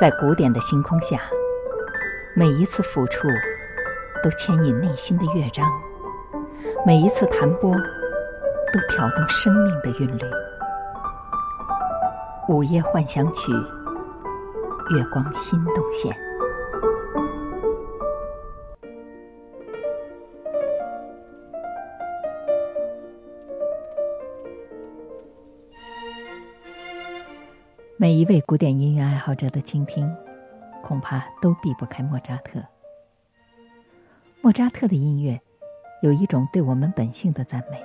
在古典的星空下，每一次抚触都牵引内心的乐章，每一次弹拨都挑动生命的韵律。午夜幻想曲，月光心动线。每一位古典音乐爱好者的倾听，恐怕都避不开莫扎特。莫扎特的音乐有一种对我们本性的赞美。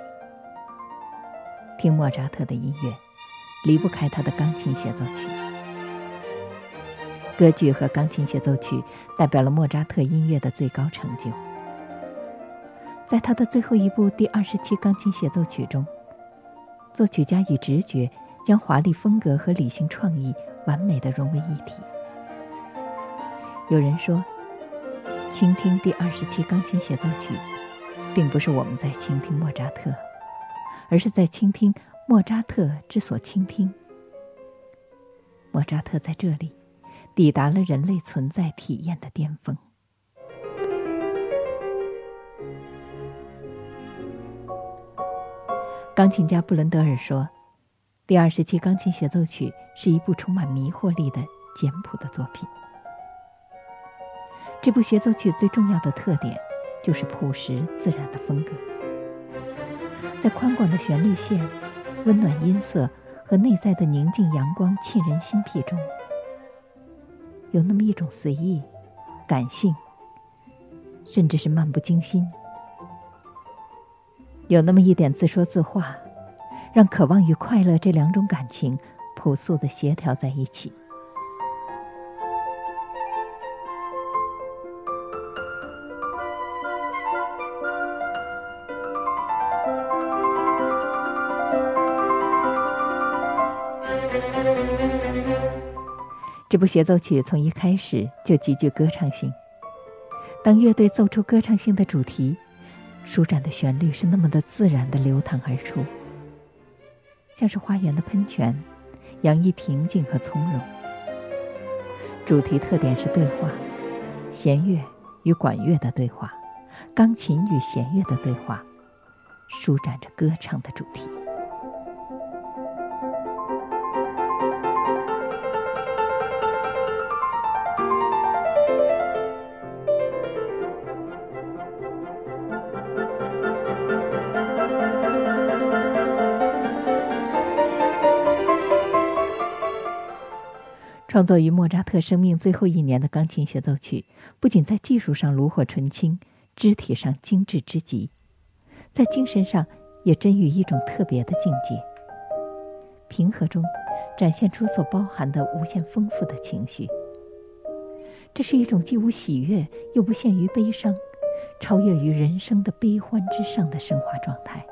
听莫扎特的音乐，离不开他的钢琴协奏曲。歌剧和钢琴协奏曲代表了莫扎特音乐的最高成就。在他的最后一部第二十七钢琴协奏曲中，作曲家以直觉。将华丽风格和理性创意完美的融为一体。有人说，倾听第二十七钢琴协奏曲，并不是我们在倾听莫扎特，而是在倾听莫扎特之所倾听。莫扎特在这里抵达了人类存在体验的巅峰。钢琴家布伦德尔说。第二十七钢琴协奏曲是一部充满迷惑力的简朴的作品。这部协奏曲最重要的特点就是朴实自然的风格，在宽广的旋律线、温暖音色和内在的宁静阳光沁人心脾中，有那么一种随意、感性，甚至是漫不经心，有那么一点自说自话。让渴望与快乐这两种感情朴素的协调在一起。这部协奏曲从一开始就极具歌唱性。当乐队奏出歌唱性的主题，舒展的旋律是那么的自然的流淌而出。像是花园的喷泉，洋溢平静和从容。主题特点是对话，弦乐与管乐的对话，钢琴与弦乐的对话，舒展着歌唱的主题。创作于莫扎特生命最后一年的钢琴协奏曲，不仅在技术上炉火纯青，肢体上精致之极，在精神上也臻于一种特别的境界。平和中，展现出所包含的无限丰富的情绪。这是一种既无喜悦又不限于悲伤，超越于人生的悲欢之上的升华状态。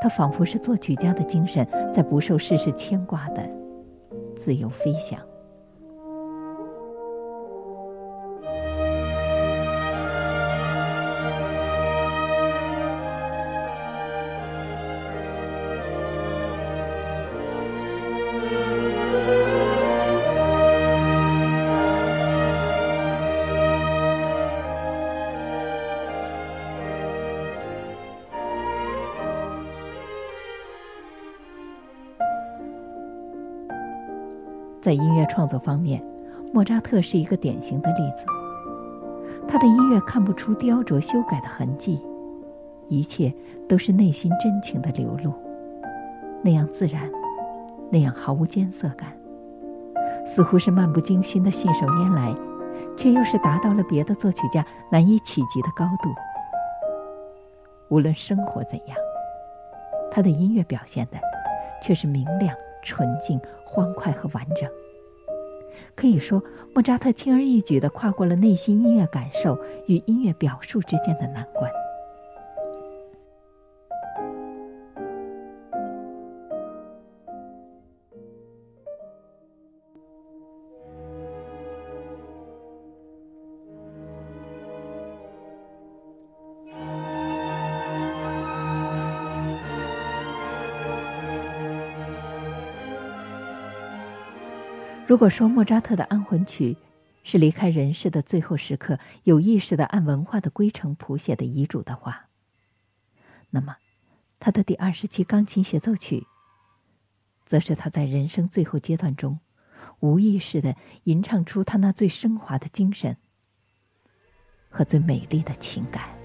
它仿佛是作曲家的精神在不受世事牵挂的。自由飞翔。在音乐创作方面，莫扎特是一个典型的例子。他的音乐看不出雕琢修改的痕迹，一切都是内心真情的流露，那样自然，那样毫无艰涩感，似乎是漫不经心的信手拈来，却又是达到了别的作曲家难以企及的高度。无论生活怎样，他的音乐表现的却是明亮。纯净、欢快和完整。可以说，莫扎特轻而易举地跨过了内心音乐感受与音乐表述之间的难关。如果说莫扎特的安魂曲是离开人世的最后时刻有意识的按文化的规程谱写的遗嘱的话，那么他的第二十七钢琴协奏曲，则是他在人生最后阶段中无意识的吟唱出他那最升华的精神和最美丽的情感。